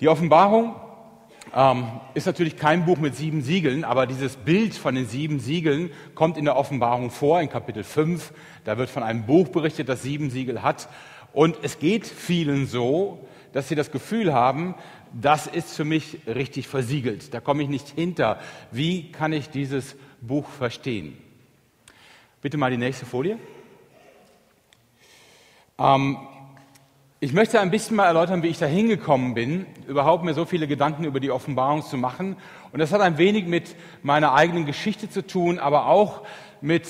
Die Offenbarung ähm, ist natürlich kein Buch mit sieben Siegeln, aber dieses Bild von den sieben Siegeln kommt in der Offenbarung vor, in Kapitel 5. Da wird von einem Buch berichtet, das sieben Siegel hat. Und es geht vielen so, dass sie das Gefühl haben, das ist für mich richtig versiegelt. Da komme ich nicht hinter. Wie kann ich dieses Buch verstehen? Bitte mal die nächste Folie. Ähm, ich möchte ein bisschen mal erläutern, wie ich da hingekommen bin, überhaupt mir so viele Gedanken über die Offenbarung zu machen. Und das hat ein wenig mit meiner eigenen Geschichte zu tun, aber auch mit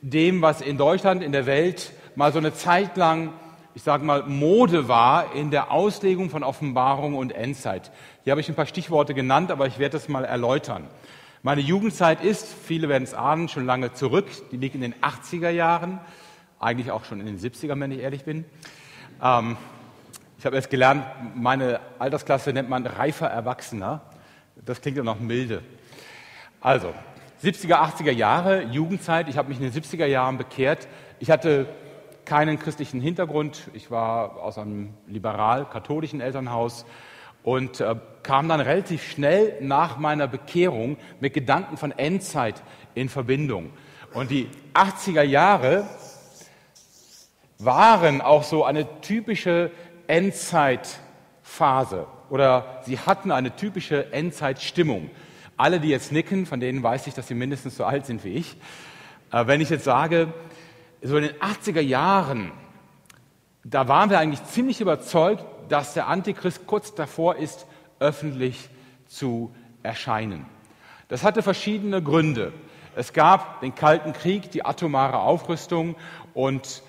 dem, was in Deutschland, in der Welt mal so eine Zeit lang, ich sage mal, Mode war in der Auslegung von Offenbarung und Endzeit. Hier habe ich ein paar Stichworte genannt, aber ich werde das mal erläutern. Meine Jugendzeit ist, viele werden es ahnen, schon lange zurück. Die liegt in den 80er Jahren, eigentlich auch schon in den 70ern, wenn ich ehrlich bin. Ähm, ich habe erst gelernt, meine Altersklasse nennt man reifer Erwachsener. Das klingt ja noch milde. Also, 70er, 80er Jahre, Jugendzeit. Ich habe mich in den 70er Jahren bekehrt. Ich hatte keinen christlichen Hintergrund. Ich war aus einem liberal-katholischen Elternhaus und äh, kam dann relativ schnell nach meiner Bekehrung mit Gedanken von Endzeit in Verbindung. Und die 80er Jahre waren auch so eine typische Endzeitphase oder sie hatten eine typische Endzeitstimmung. Alle, die jetzt nicken, von denen weiß ich, dass sie mindestens so alt sind wie ich. Äh, wenn ich jetzt sage, so in den 80er Jahren, da waren wir eigentlich ziemlich überzeugt, dass der Antichrist kurz davor ist, öffentlich zu erscheinen. Das hatte verschiedene Gründe. Es gab den Kalten Krieg, die atomare Aufrüstung und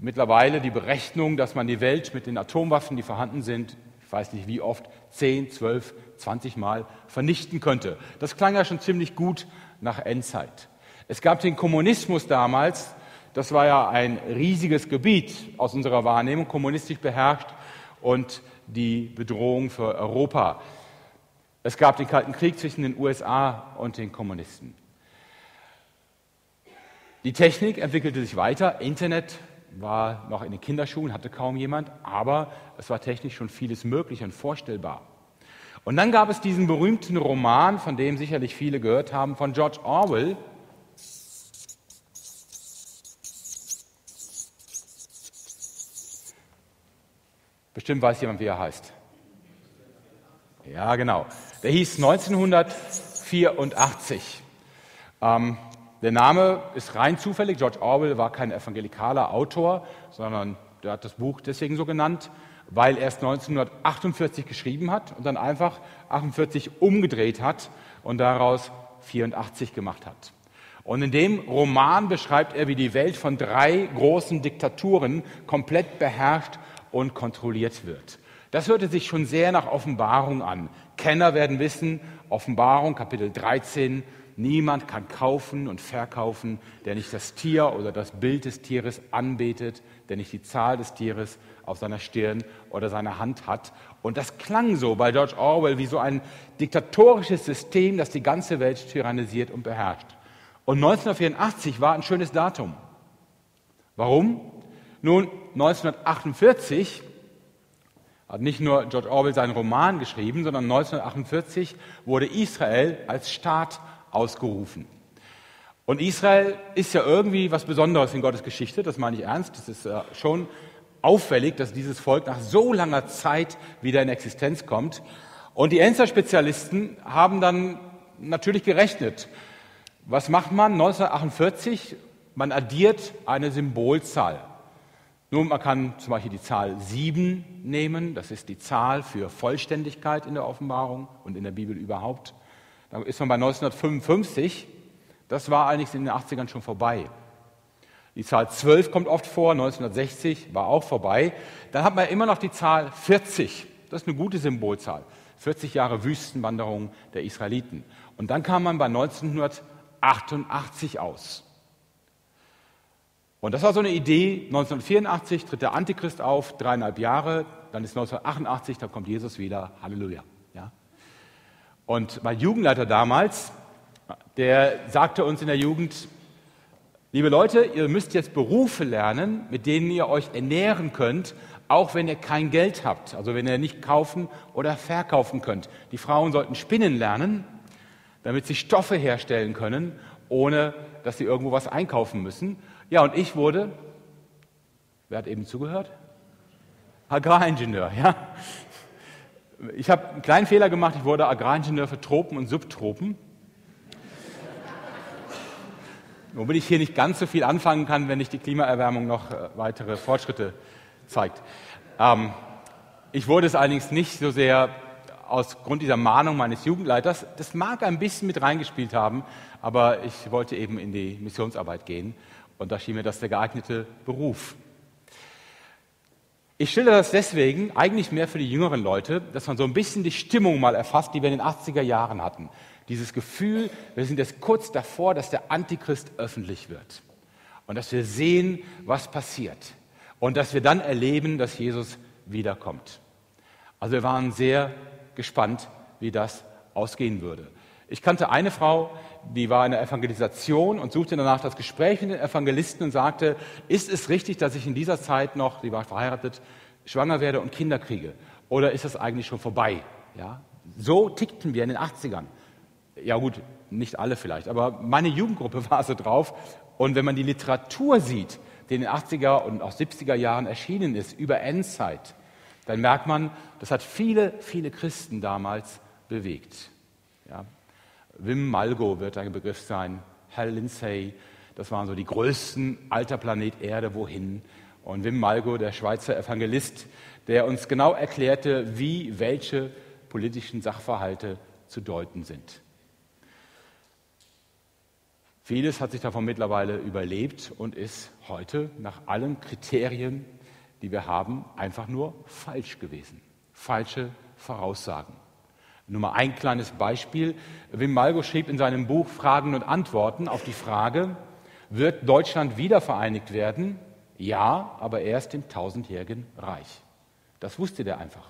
mittlerweile die Berechnung, dass man die Welt mit den Atomwaffen, die vorhanden sind, ich weiß nicht wie oft, 10, 12, 20 Mal vernichten könnte. Das klang ja schon ziemlich gut nach Endzeit. Es gab den Kommunismus damals, das war ja ein riesiges Gebiet aus unserer Wahrnehmung, kommunistisch beherrscht und die Bedrohung für Europa. Es gab den Kalten Krieg zwischen den USA und den Kommunisten. Die Technik entwickelte sich weiter, Internet war noch in den Kinderschuhen, hatte kaum jemand, aber es war technisch schon vieles möglich und vorstellbar. Und dann gab es diesen berühmten Roman, von dem sicherlich viele gehört haben, von George Orwell. Bestimmt weiß jemand, wie er heißt. Ja, genau. Der hieß 1984. Ähm, der Name ist rein zufällig. George Orwell war kein evangelikaler Autor, sondern der hat das Buch deswegen so genannt, weil er es 1948 geschrieben hat und dann einfach 48 umgedreht hat und daraus 84 gemacht hat. Und in dem Roman beschreibt er, wie die Welt von drei großen Diktaturen komplett beherrscht und kontrolliert wird. Das hörte sich schon sehr nach Offenbarung an. Kenner werden wissen, Offenbarung Kapitel 13 Niemand kann kaufen und verkaufen, der nicht das Tier oder das Bild des Tieres anbetet, der nicht die Zahl des Tieres auf seiner Stirn oder seiner Hand hat. Und das klang so bei George Orwell wie so ein diktatorisches System, das die ganze Welt tyrannisiert und beherrscht. Und 1984 war ein schönes Datum. Warum? Nun, 1948 hat nicht nur George Orwell seinen Roman geschrieben, sondern 1948 wurde Israel als Staat ausgerufen. Und Israel ist ja irgendwie was Besonderes in Gottes Geschichte, das meine ich ernst. Das ist äh, schon auffällig, dass dieses Volk nach so langer Zeit wieder in Existenz kommt. Und die Enster-Spezialisten haben dann natürlich gerechnet. Was macht man 1948? Man addiert eine Symbolzahl. Nun, man kann zum Beispiel die Zahl 7 nehmen, das ist die Zahl für Vollständigkeit in der Offenbarung und in der Bibel überhaupt. Da ist man bei 1955. Das war eigentlich in den 80ern schon vorbei. Die Zahl 12 kommt oft vor, 1960 war auch vorbei. Dann hat man immer noch die Zahl 40. Das ist eine gute Symbolzahl. 40 Jahre Wüstenwanderung der Israeliten. Und dann kam man bei 1988 aus. Und das war so eine Idee. 1984 tritt der Antichrist auf, dreieinhalb Jahre. Dann ist 1988, da kommt Jesus wieder. Halleluja. Und mein Jugendleiter damals, der sagte uns in der Jugend, liebe Leute, ihr müsst jetzt Berufe lernen, mit denen ihr euch ernähren könnt, auch wenn ihr kein Geld habt, also wenn ihr nicht kaufen oder verkaufen könnt. Die Frauen sollten spinnen lernen, damit sie Stoffe herstellen können, ohne dass sie irgendwo was einkaufen müssen. Ja, und ich wurde, wer hat eben zugehört? Agraringenieur, ja. Ich habe einen kleinen Fehler gemacht, ich wurde Agraringenieur für Tropen und Subtropen. Womit ich hier nicht ganz so viel anfangen kann, wenn nicht die Klimaerwärmung noch äh, weitere Fortschritte zeigt. Ähm, ich wurde es allerdings nicht so sehr aus Grund dieser Mahnung meines Jugendleiters. Das mag ein bisschen mit reingespielt haben, aber ich wollte eben in die Missionsarbeit gehen und da schien mir das der geeignete Beruf. Ich stelle das deswegen eigentlich mehr für die jüngeren Leute, dass man so ein bisschen die Stimmung mal erfasst, die wir in den 80er Jahren hatten. Dieses Gefühl, wir sind jetzt kurz davor, dass der Antichrist öffentlich wird. Und dass wir sehen, was passiert. Und dass wir dann erleben, dass Jesus wiederkommt. Also wir waren sehr gespannt, wie das ausgehen würde. Ich kannte eine Frau, die war in der Evangelisation und suchte danach das Gespräch mit den Evangelisten und sagte, ist es richtig, dass ich in dieser Zeit noch, sie war verheiratet, schwanger werde und Kinder kriege? Oder ist das eigentlich schon vorbei? Ja? So tickten wir in den 80ern. Ja gut, nicht alle vielleicht, aber meine Jugendgruppe war so drauf. Und wenn man die Literatur sieht, die in den 80er und auch 70er Jahren erschienen ist, über Endzeit, dann merkt man, das hat viele, viele Christen damals bewegt. Ja, Wim Malgo wird ein Begriff sein, Hal Lindsay, das waren so die größten alter Planet Erde, wohin. Und Wim Malgo, der Schweizer Evangelist, der uns genau erklärte, wie welche politischen Sachverhalte zu deuten sind. Vieles hat sich davon mittlerweile überlebt und ist heute nach allen Kriterien, die wir haben, einfach nur falsch gewesen. Falsche Voraussagen. Nur mal ein kleines Beispiel. Wim Malgo schrieb in seinem Buch Fragen und Antworten auf die Frage, wird Deutschland wieder vereinigt werden? Ja, aber erst im tausendjährigen Reich. Das wusste der einfach.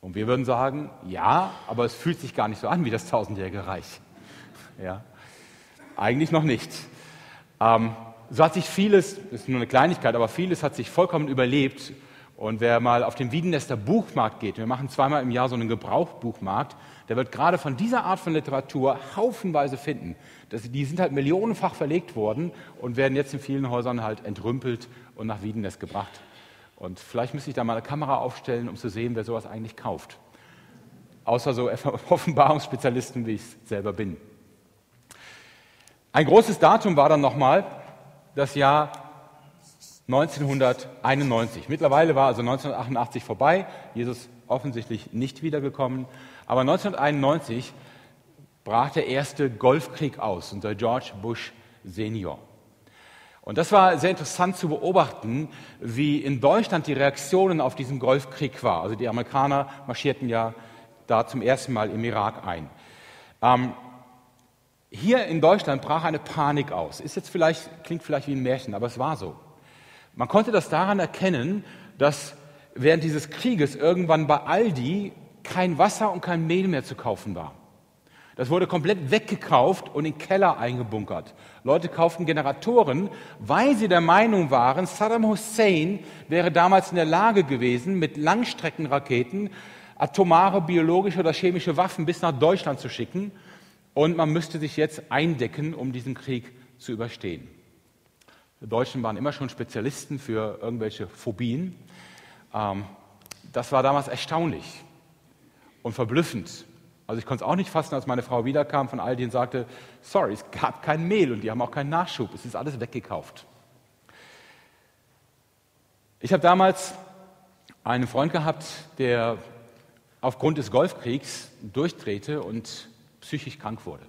Und wir würden sagen, ja, aber es fühlt sich gar nicht so an wie das tausendjährige Reich. Ja, eigentlich noch nicht. Ähm, so hat sich vieles, das ist nur eine Kleinigkeit, aber vieles hat sich vollkommen überlebt und wer mal auf den Wiedenester Buchmarkt geht, wir machen zweimal im Jahr so einen Gebrauchbuchmarkt, der wird gerade von dieser Art von Literatur haufenweise finden. Das, die sind halt millionenfach verlegt worden und werden jetzt in vielen Häusern halt entrümpelt und nach Wiedenest gebracht. Und vielleicht müsste ich da mal eine Kamera aufstellen, um zu sehen, wer sowas eigentlich kauft. Außer so Offenbarungsspezialisten, wie ich selber bin. Ein großes Datum war dann nochmal das Jahr 1991. Mittlerweile war also 1988 vorbei, Jesus offensichtlich nicht wiedergekommen, aber 1991 brach der erste Golfkrieg aus unter George Bush Senior. Und das war sehr interessant zu beobachten, wie in Deutschland die Reaktionen auf diesen Golfkrieg war. Also die Amerikaner marschierten ja da zum ersten Mal im Irak ein. Ähm, hier in Deutschland brach eine Panik aus. Ist jetzt vielleicht, klingt vielleicht wie ein Märchen, aber es war so. Man konnte das daran erkennen, dass während dieses Krieges irgendwann bei Aldi kein Wasser und kein Mehl mehr zu kaufen war. Das wurde komplett weggekauft und in Keller eingebunkert. Leute kauften Generatoren, weil sie der Meinung waren, Saddam Hussein wäre damals in der Lage gewesen, mit Langstreckenraketen atomare, biologische oder chemische Waffen bis nach Deutschland zu schicken. Und man müsste sich jetzt eindecken, um diesen Krieg zu überstehen. Deutschen waren immer schon Spezialisten für irgendwelche Phobien. Ähm, das war damals erstaunlich und verblüffend. Also ich konnte es auch nicht fassen, als meine Frau wiederkam von Aldi und sagte, sorry, es gab kein Mehl und die haben auch keinen Nachschub, es ist alles weggekauft. Ich habe damals einen Freund gehabt, der aufgrund des Golfkriegs durchdrehte und psychisch krank wurde.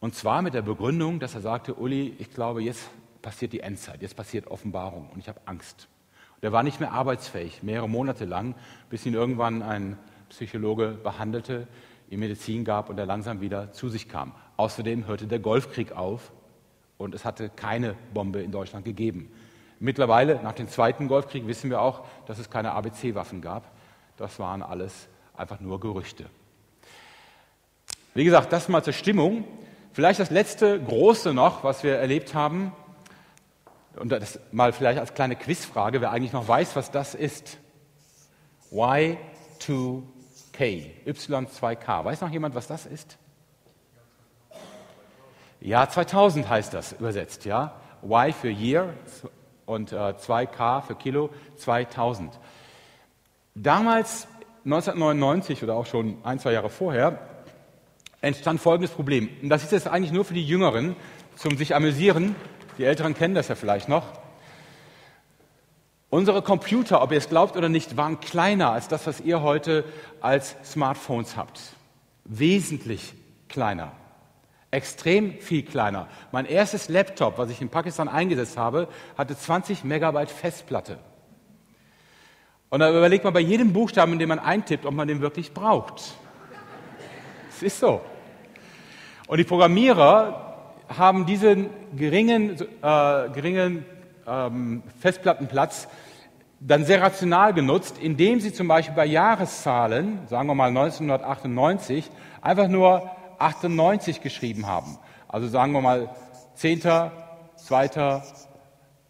Und zwar mit der Begründung, dass er sagte, Uli, ich glaube, jetzt passiert die Endzeit, jetzt passiert Offenbarung und ich habe Angst. Und er war nicht mehr arbeitsfähig, mehrere Monate lang, bis ihn irgendwann ein Psychologe behandelte, ihm Medizin gab und er langsam wieder zu sich kam. Außerdem hörte der Golfkrieg auf und es hatte keine Bombe in Deutschland gegeben. Mittlerweile, nach dem Zweiten Golfkrieg, wissen wir auch, dass es keine ABC-Waffen gab. Das waren alles einfach nur Gerüchte. Wie gesagt, das mal zur Stimmung. Vielleicht das letzte große noch, was wir erlebt haben, Und das mal vielleicht als kleine Quizfrage, wer eigentlich noch weiß, was das ist. Y2K, Y2K. Weiß noch jemand, was das ist? Ja, 2000 heißt das übersetzt, ja. Y für Year und äh, 2K für Kilo, 2000. Damals, 1999 oder auch schon ein, zwei Jahre vorher, entstand folgendes Problem. Und das ist jetzt eigentlich nur für die Jüngeren zum sich amüsieren. Die Älteren kennen das ja vielleicht noch. Unsere Computer, ob ihr es glaubt oder nicht, waren kleiner als das, was ihr heute als Smartphones habt. Wesentlich kleiner. Extrem viel kleiner. Mein erstes Laptop, was ich in Pakistan eingesetzt habe, hatte 20 Megabyte Festplatte. Und da überlegt man bei jedem Buchstaben, den man eintippt, ob man den wirklich braucht. Es ist so. Und die Programmierer haben diesen geringen, äh, geringen ähm, Festplattenplatz dann sehr rational genutzt, indem sie zum Beispiel bei Jahreszahlen, sagen wir mal 1998, einfach nur 98 geschrieben haben. Also sagen wir mal 10., 2.,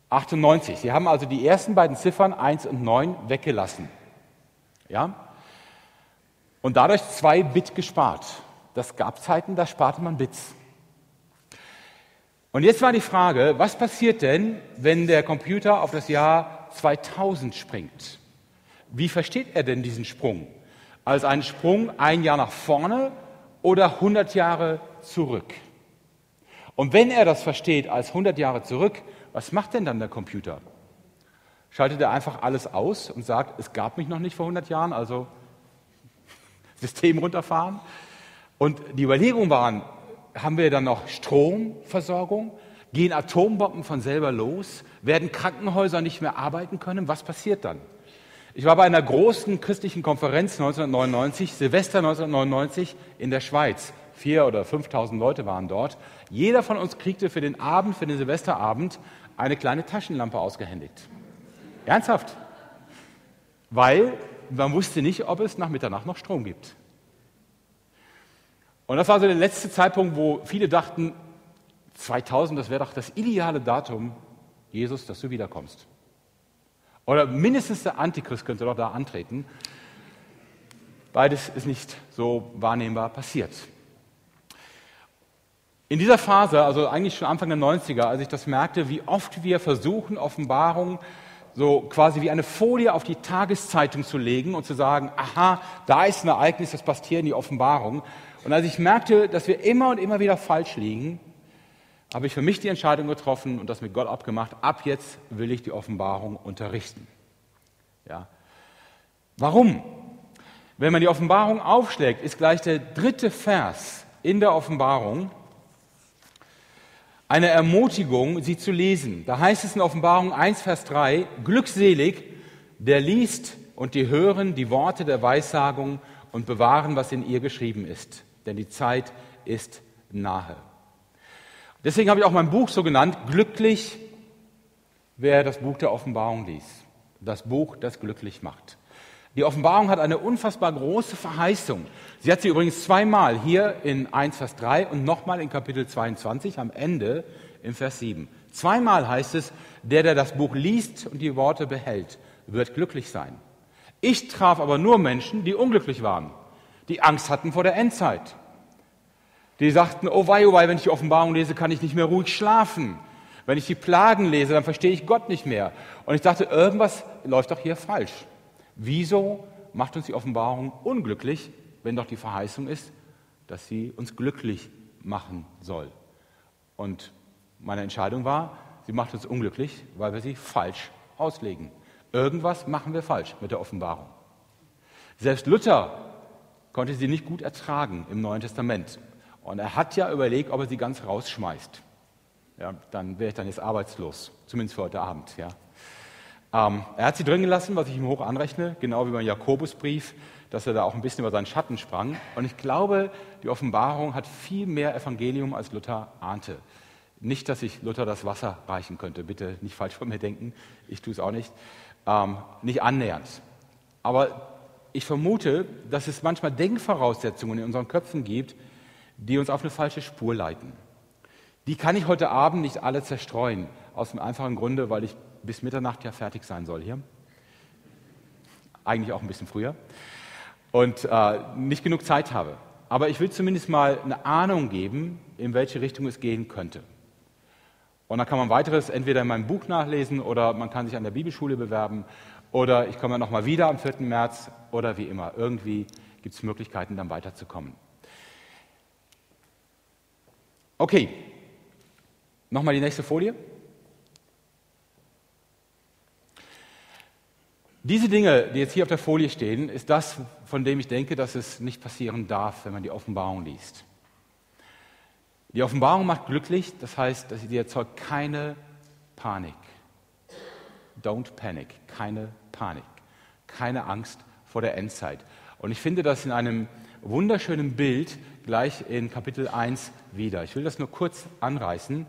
98. Sie haben also die ersten beiden Ziffern 1 und 9 weggelassen. Ja? Und dadurch zwei Bit gespart. Das gab Zeiten, da sparte man Bits. Und jetzt war die Frage, was passiert denn, wenn der Computer auf das Jahr 2000 springt? Wie versteht er denn diesen Sprung? Als einen Sprung ein Jahr nach vorne oder 100 Jahre zurück? Und wenn er das versteht als 100 Jahre zurück, was macht denn dann der Computer? Schaltet er einfach alles aus und sagt, es gab mich noch nicht vor 100 Jahren, also System runterfahren. Und die Überlegungen waren, haben wir dann noch Stromversorgung? Gehen Atombomben von selber los? Werden Krankenhäuser nicht mehr arbeiten können? Was passiert dann? Ich war bei einer großen christlichen Konferenz 1999, Silvester 1999 in der Schweiz. Vier oder 5.000 Leute waren dort. Jeder von uns kriegte für den Abend, für den Silvesterabend, eine kleine Taschenlampe ausgehändigt. Ernsthaft. Weil man wusste nicht, ob es nach Mitternacht noch Strom gibt. Und das war so der letzte Zeitpunkt, wo viele dachten, 2000, das wäre doch das ideale Datum, Jesus, dass du wiederkommst. Oder mindestens der Antichrist könnte doch da antreten. Beides ist nicht so wahrnehmbar passiert. In dieser Phase, also eigentlich schon Anfang der 90er, als ich das merkte, wie oft wir versuchen, Offenbarung so quasi wie eine Folie auf die Tageszeitung zu legen und zu sagen, aha, da ist ein Ereignis, das passt hier in die Offenbarung. Und als ich merkte, dass wir immer und immer wieder falsch liegen, habe ich für mich die Entscheidung getroffen und das mit Gott abgemacht, ab jetzt will ich die Offenbarung unterrichten. Ja. Warum? Wenn man die Offenbarung aufschlägt, ist gleich der dritte Vers in der Offenbarung eine Ermutigung, sie zu lesen. Da heißt es in Offenbarung 1, Vers 3, glückselig, der liest und die hören die Worte der Weissagung und bewahren, was in ihr geschrieben ist. Denn die Zeit ist nahe. Deswegen habe ich auch mein Buch so genannt, glücklich, wer das Buch der Offenbarung liest. Das Buch, das glücklich macht. Die Offenbarung hat eine unfassbar große Verheißung. Sie hat sie übrigens zweimal hier in 1 Vers 3 und nochmal in Kapitel 22 am Ende in Vers 7. Zweimal heißt es, der, der das Buch liest und die Worte behält, wird glücklich sein. Ich traf aber nur Menschen, die unglücklich waren, die Angst hatten vor der Endzeit. Die sagten, oh wei, oh wei, wenn ich die Offenbarung lese, kann ich nicht mehr ruhig schlafen. Wenn ich die Plagen lese, dann verstehe ich Gott nicht mehr. Und ich dachte, irgendwas läuft doch hier falsch. Wieso macht uns die Offenbarung unglücklich, wenn doch die Verheißung ist, dass sie uns glücklich machen soll? Und meine Entscheidung war, sie macht uns unglücklich, weil wir sie falsch auslegen. Irgendwas machen wir falsch mit der Offenbarung. Selbst Luther konnte sie nicht gut ertragen im Neuen Testament. Und er hat ja überlegt, ob er sie ganz rausschmeißt. Ja, dann wäre ich dann jetzt arbeitslos, zumindest für heute Abend. Ja. Ähm, er hat sie drin gelassen, was ich ihm hoch anrechne, genau wie beim Jakobusbrief, dass er da auch ein bisschen über seinen Schatten sprang. Und ich glaube, die Offenbarung hat viel mehr Evangelium, als Luther ahnte. Nicht, dass ich Luther das Wasser reichen könnte, bitte nicht falsch von mir denken, ich tue es auch nicht. Ähm, nicht annähernd. Aber ich vermute, dass es manchmal Denkvoraussetzungen in unseren Köpfen gibt, die uns auf eine falsche Spur leiten. Die kann ich heute Abend nicht alle zerstreuen, aus dem einfachen Grunde, weil ich bis Mitternacht ja fertig sein soll hier. Eigentlich auch ein bisschen früher. Und äh, nicht genug Zeit habe. Aber ich will zumindest mal eine Ahnung geben, in welche Richtung es gehen könnte. Und dann kann man weiteres entweder in meinem Buch nachlesen oder man kann sich an der Bibelschule bewerben oder ich komme nochmal wieder am 4. März oder wie immer. Irgendwie gibt es Möglichkeiten, dann weiterzukommen. Okay, nochmal die nächste Folie. Diese Dinge, die jetzt hier auf der Folie stehen, ist das, von dem ich denke, dass es nicht passieren darf, wenn man die Offenbarung liest. Die Offenbarung macht glücklich, das heißt, dass sie erzeugt keine Panik. Don't panic, keine Panik, keine Angst vor der Endzeit. Und ich finde das in einem wunderschönen Bild gleich in Kapitel 1 wieder. Ich will das nur kurz anreißen.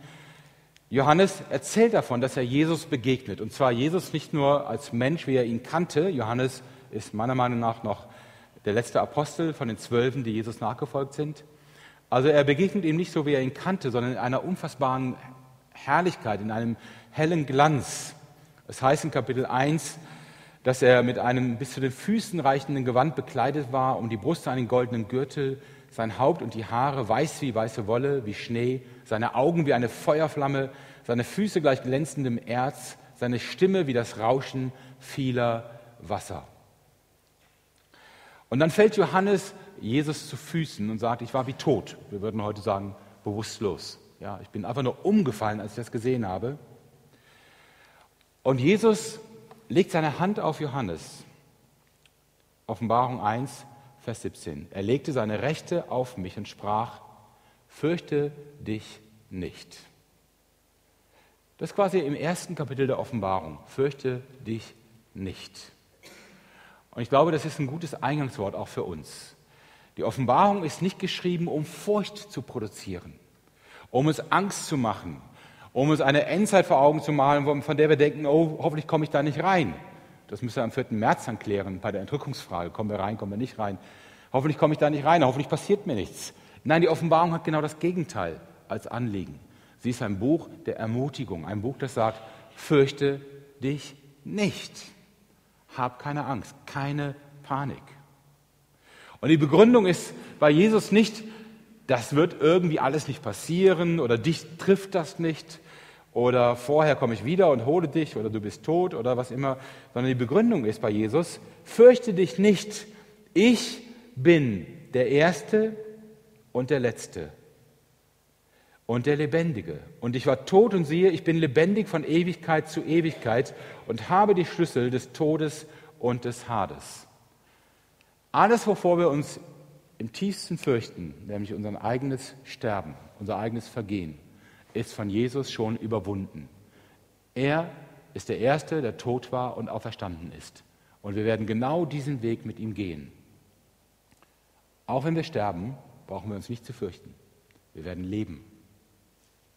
Johannes erzählt davon, dass er Jesus begegnet. Und zwar Jesus nicht nur als Mensch, wie er ihn kannte. Johannes ist meiner Meinung nach noch der letzte Apostel von den Zwölfen, die Jesus nachgefolgt sind. Also er begegnet ihm nicht so, wie er ihn kannte, sondern in einer unfassbaren Herrlichkeit, in einem hellen Glanz. Es heißt in Kapitel 1, dass er mit einem bis zu den Füßen reichenden Gewand bekleidet war, um die Brust einen goldenen Gürtel, sein Haupt und die Haare weiß wie weiße Wolle, wie Schnee, seine Augen wie eine Feuerflamme, seine Füße gleich glänzendem Erz, seine Stimme wie das Rauschen vieler Wasser. Und dann fällt Johannes Jesus zu Füßen und sagt, ich war wie tot. Wir würden heute sagen, bewusstlos. Ja, ich bin einfach nur umgefallen, als ich das gesehen habe. Und Jesus legt seine Hand auf Johannes. Offenbarung 1, Vers 17. Er legte seine Rechte auf mich und sprach, fürchte dich nicht. Das ist quasi im ersten Kapitel der Offenbarung. Fürchte dich nicht. Und ich glaube, das ist ein gutes Eingangswort auch für uns. Die Offenbarung ist nicht geschrieben, um Furcht zu produzieren, um es Angst zu machen, um uns eine Endzeit vor Augen zu malen, von der wir denken, oh, hoffentlich komme ich da nicht rein. Das müssen wir am 4. März dann klären bei der Entrückungsfrage. Kommen wir rein, kommen wir nicht rein. Hoffentlich komme ich da nicht rein, hoffentlich passiert mir nichts. Nein, die Offenbarung hat genau das Gegenteil als Anliegen. Sie ist ein Buch der Ermutigung, ein Buch, das sagt, fürchte dich nicht. Hab keine Angst, keine Panik. Und die Begründung ist bei Jesus nicht, das wird irgendwie alles nicht passieren oder dich trifft das nicht oder vorher komme ich wieder und hole dich oder du bist tot oder was immer, sondern die Begründung ist bei Jesus, fürchte dich nicht, ich bin der Erste und der Letzte und der Lebendige. Und ich war tot und siehe, ich bin lebendig von Ewigkeit zu Ewigkeit und habe die Schlüssel des Todes und des Hades. Alles, wovor wir uns im tiefsten fürchten, nämlich unser eigenes Sterben, unser eigenes Vergehen, ist von Jesus schon überwunden. Er ist der Erste, der tot war und auferstanden ist. Und wir werden genau diesen Weg mit ihm gehen. Auch wenn wir sterben, brauchen wir uns nicht zu fürchten. Wir werden leben,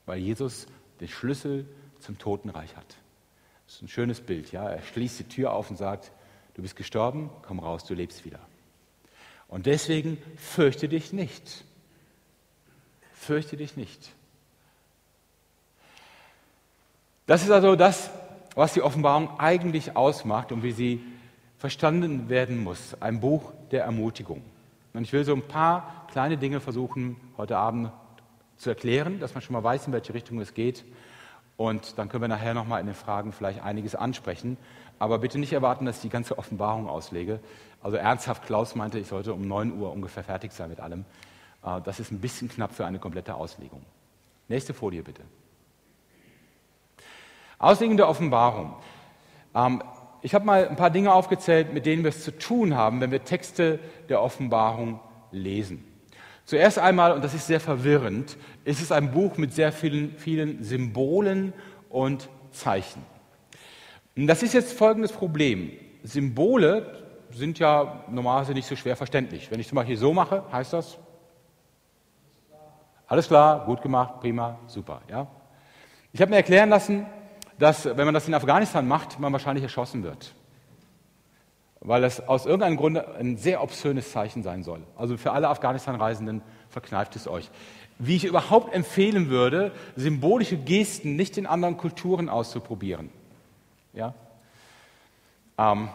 weil Jesus den Schlüssel zum Totenreich hat. Das ist ein schönes Bild. Ja? Er schließt die Tür auf und sagt, du bist gestorben, komm raus, du lebst wieder. Und deswegen fürchte dich nicht. Fürchte dich nicht. Das ist also das, was die Offenbarung eigentlich ausmacht und wie sie verstanden werden muss. Ein Buch der Ermutigung. Und ich will so ein paar kleine Dinge versuchen, heute Abend zu erklären, dass man schon mal weiß, in welche Richtung es geht. Und dann können wir nachher nochmal in den Fragen vielleicht einiges ansprechen. Aber bitte nicht erwarten, dass ich die ganze Offenbarung auslege. Also ernsthaft, Klaus meinte, ich sollte um 9 Uhr ungefähr fertig sein mit allem. Äh, das ist ein bisschen knapp für eine komplette Auslegung. Nächste Folie bitte. Auslegung der Offenbarung. Ähm, ich habe mal ein paar Dinge aufgezählt, mit denen wir es zu tun haben, wenn wir Texte der Offenbarung lesen. Zuerst einmal, und das ist sehr verwirrend, ist es ein Buch mit sehr vielen, vielen Symbolen und Zeichen. Und das ist jetzt folgendes Problem. Symbole sind ja normalerweise nicht so schwer verständlich. Wenn ich zum Beispiel so mache, heißt das? Alles klar, gut gemacht, prima, super. Ja? Ich habe mir erklären lassen, dass wenn man das in Afghanistan macht, man wahrscheinlich erschossen wird. Weil das aus irgendeinem Grunde ein sehr obszönes Zeichen sein soll. Also für alle Afghanistan-Reisenden verkneift es euch. wie ich überhaupt empfehlen würde, symbolische Gesten nicht in anderen Kulturen auszuprobieren. Ja? Ähm,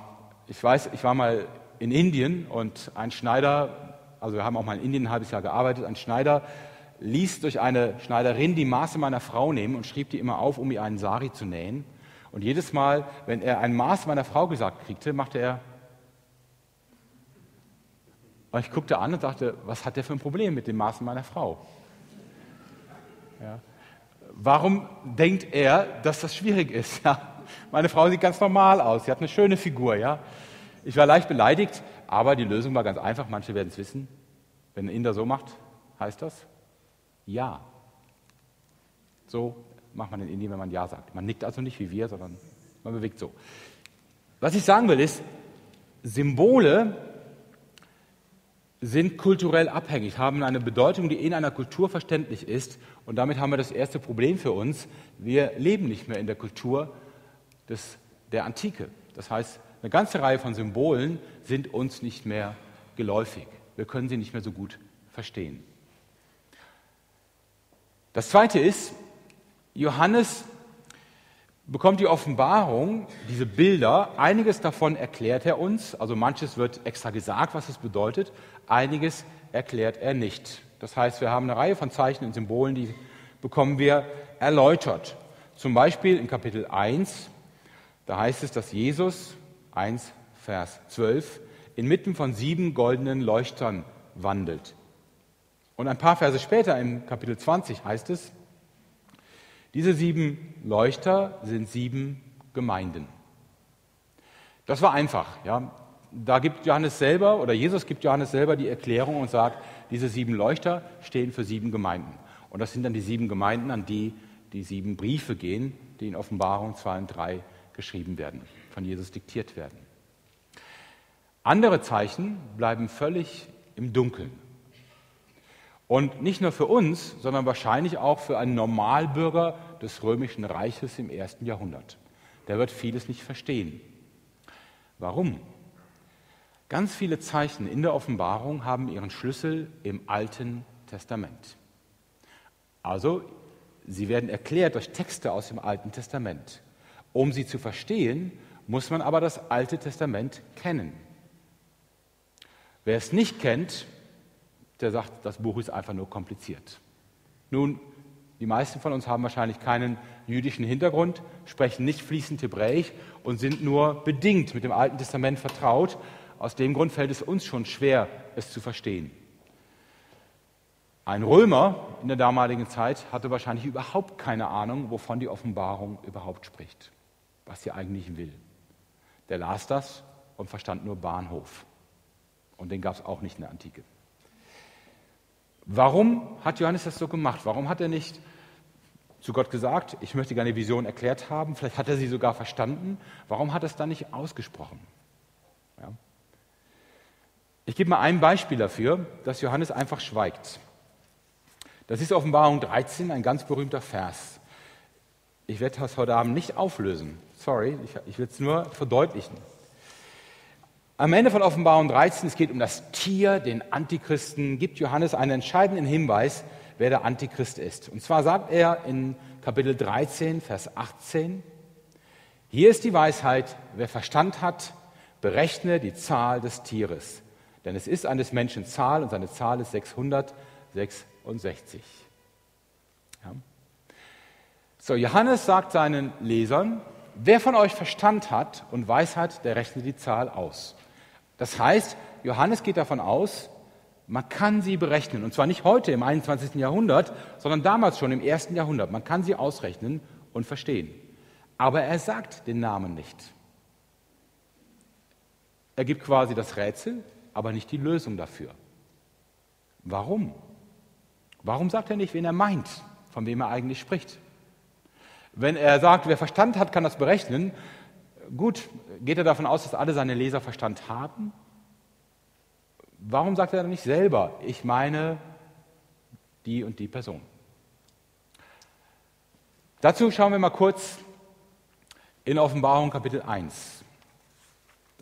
ich weiß, ich war mal in Indien und ein Schneider, also wir haben auch mal in Indien ein halbes Jahr gearbeitet, ein Schneider ließ durch eine Schneiderin die Maße meiner Frau nehmen und schrieb die immer auf, um ihr einen Sari zu nähen. Und jedes Mal, wenn er ein Maß meiner Frau gesagt kriegte, machte er. Und ich guckte an und dachte, was hat der für ein Problem mit dem Maßen meiner Frau? Ja. Warum denkt er, dass das schwierig ist? Ja. Meine Frau sieht ganz normal aus, sie hat eine schöne Figur. Ja. Ich war leicht beleidigt, aber die Lösung war ganz einfach. Manche werden es wissen. Wenn ein Inder so macht, heißt das Ja. So macht man in Indien, wenn man Ja sagt. Man nickt also nicht wie wir, sondern man bewegt so. Was ich sagen will ist, Symbole sind kulturell abhängig, haben eine Bedeutung, die in einer Kultur verständlich ist. Und damit haben wir das erste Problem für uns. Wir leben nicht mehr in der Kultur des, der Antike. Das heißt, eine ganze Reihe von Symbolen sind uns nicht mehr geläufig. Wir können sie nicht mehr so gut verstehen. Das Zweite ist, Johannes bekommt die Offenbarung, diese Bilder, einiges davon erklärt er uns, also manches wird extra gesagt, was es bedeutet, einiges erklärt er nicht. Das heißt, wir haben eine Reihe von Zeichen und Symbolen, die bekommen wir erläutert. Zum Beispiel in Kapitel 1, da heißt es, dass Jesus, 1 Vers 12, inmitten von sieben goldenen Leuchtern wandelt. Und ein paar Verse später, im Kapitel 20, heißt es, diese sieben Leuchter sind sieben Gemeinden. Das war einfach. Ja. Da gibt Johannes selber oder Jesus gibt Johannes selber die Erklärung und sagt, diese sieben Leuchter stehen für sieben Gemeinden. Und das sind dann die sieben Gemeinden, an die die sieben Briefe gehen, die in Offenbarung 2 und 3 geschrieben werden, von Jesus diktiert werden. Andere Zeichen bleiben völlig im Dunkeln. Und nicht nur für uns, sondern wahrscheinlich auch für einen Normalbürger des römischen Reiches im ersten Jahrhundert. Der wird vieles nicht verstehen. Warum? Ganz viele Zeichen in der Offenbarung haben ihren Schlüssel im Alten Testament. Also, sie werden erklärt durch Texte aus dem Alten Testament. Um sie zu verstehen, muss man aber das Alte Testament kennen. Wer es nicht kennt, der sagt, das Buch ist einfach nur kompliziert. Nun, die meisten von uns haben wahrscheinlich keinen jüdischen Hintergrund, sprechen nicht fließend Hebräisch und sind nur bedingt mit dem Alten Testament vertraut. Aus dem Grund fällt es uns schon schwer, es zu verstehen. Ein Römer in der damaligen Zeit hatte wahrscheinlich überhaupt keine Ahnung, wovon die Offenbarung überhaupt spricht, was sie eigentlich will. Der las das und verstand nur Bahnhof. Und den gab es auch nicht in der Antike. Warum hat Johannes das so gemacht? Warum hat er nicht zu Gott gesagt, ich möchte gerne die Vision erklärt haben? Vielleicht hat er sie sogar verstanden. Warum hat er es dann nicht ausgesprochen? Ja. Ich gebe mal ein Beispiel dafür, dass Johannes einfach schweigt. Das ist Offenbarung 13, ein ganz berühmter Vers. Ich werde das heute Abend nicht auflösen. Sorry, ich, ich will es nur verdeutlichen. Am Ende von Offenbarung 13, es geht um das Tier, den Antichristen, gibt Johannes einen entscheidenden Hinweis, wer der Antichrist ist. Und zwar sagt er in Kapitel 13, Vers 18, hier ist die Weisheit, wer Verstand hat, berechne die Zahl des Tieres. Denn es ist eines Menschen Zahl und seine Zahl ist 666. Ja. So, Johannes sagt seinen Lesern, wer von euch Verstand hat und Weisheit, der rechnet die Zahl aus. Das heißt, Johannes geht davon aus, man kann sie berechnen. Und zwar nicht heute im 21. Jahrhundert, sondern damals schon im ersten Jahrhundert. Man kann sie ausrechnen und verstehen. Aber er sagt den Namen nicht. Er gibt quasi das Rätsel, aber nicht die Lösung dafür. Warum? Warum sagt er nicht, wen er meint, von wem er eigentlich spricht? Wenn er sagt, wer Verstand hat, kann das berechnen, Gut, geht er davon aus, dass alle seine Leser Verstand haben? Warum sagt er dann nicht selber, ich meine die und die Person? Dazu schauen wir mal kurz in Offenbarung Kapitel 1.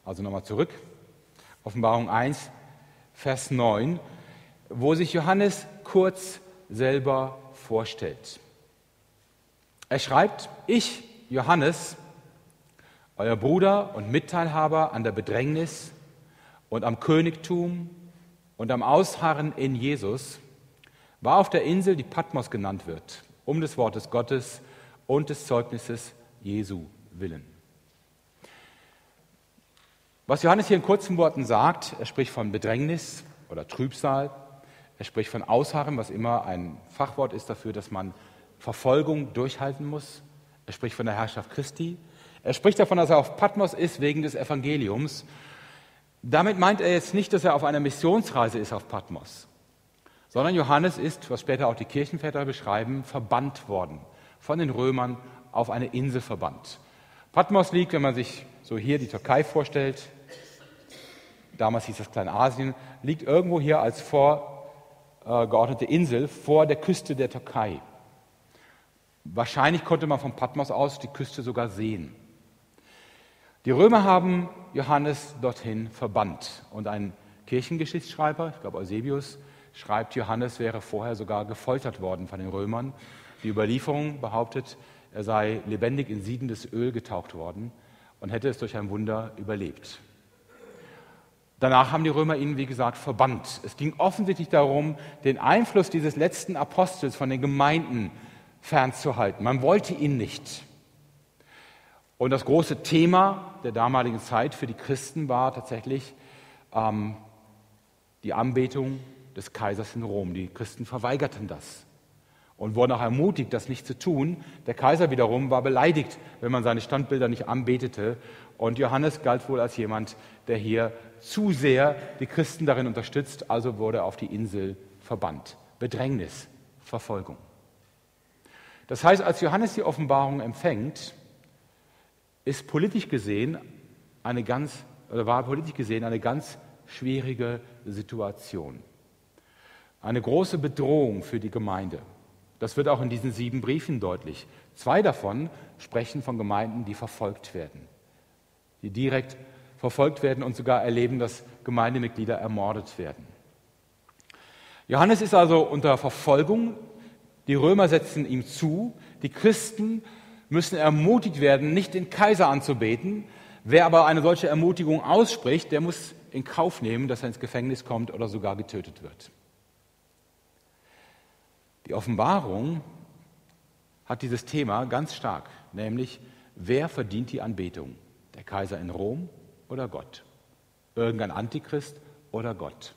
Also nochmal zurück. Offenbarung 1, Vers 9, wo sich Johannes kurz selber vorstellt. Er schreibt, ich, Johannes, euer Bruder und Mitteilhaber an der Bedrängnis und am Königtum und am Ausharren in Jesus, war auf der Insel, die Patmos genannt wird, um des Wortes Gottes und des Zeugnisses Jesu willen. Was Johannes hier in kurzen Worten sagt, er spricht von Bedrängnis oder Trübsal, er spricht von Ausharren, was immer ein Fachwort ist dafür, dass man Verfolgung durchhalten muss. Er spricht von der Herrschaft Christi. Er spricht davon, dass er auf Patmos ist wegen des Evangeliums. Damit meint er jetzt nicht, dass er auf einer Missionsreise ist auf Patmos, sondern Johannes ist, was später auch die Kirchenväter beschreiben, verbannt worden von den Römern auf eine Insel verbannt. Patmos liegt, wenn man sich so hier die Türkei vorstellt, damals hieß das Kleinasien, liegt irgendwo hier als vorgeordnete Insel vor der Küste der Türkei. Wahrscheinlich konnte man von Patmos aus die Küste sogar sehen. Die Römer haben Johannes dorthin verbannt. Und ein Kirchengeschichtsschreiber, ich glaube Eusebius, schreibt, Johannes wäre vorher sogar gefoltert worden von den Römern. Die Überlieferung behauptet, er sei lebendig in siedendes Öl getaucht worden und hätte es durch ein Wunder überlebt. Danach haben die Römer ihn, wie gesagt, verbannt. Es ging offensichtlich darum, den Einfluss dieses letzten Apostels von den Gemeinden fernzuhalten. Man wollte ihn nicht. Und das große Thema der damaligen Zeit für die Christen war tatsächlich ähm, die Anbetung des Kaisers in Rom. Die Christen verweigerten das und wurden auch ermutigt, das nicht zu tun. Der Kaiser wiederum war beleidigt, wenn man seine Standbilder nicht anbetete. Und Johannes galt wohl als jemand, der hier zu sehr die Christen darin unterstützt, also wurde er auf die Insel verbannt. Bedrängnis, Verfolgung. Das heißt, als Johannes die Offenbarung empfängt, ist politisch gesehen eine ganz, oder war politisch gesehen eine ganz schwierige Situation. Eine große Bedrohung für die Gemeinde. Das wird auch in diesen sieben Briefen deutlich. Zwei davon sprechen von Gemeinden, die verfolgt werden, die direkt verfolgt werden und sogar erleben, dass Gemeindemitglieder ermordet werden. Johannes ist also unter Verfolgung die Römer setzen ihm zu, die Christen müssen ermutigt werden, nicht den Kaiser anzubeten. Wer aber eine solche Ermutigung ausspricht, der muss in Kauf nehmen, dass er ins Gefängnis kommt oder sogar getötet wird. Die Offenbarung hat dieses Thema ganz stark, nämlich wer verdient die Anbetung? Der Kaiser in Rom oder Gott? Irgendein Antichrist oder Gott?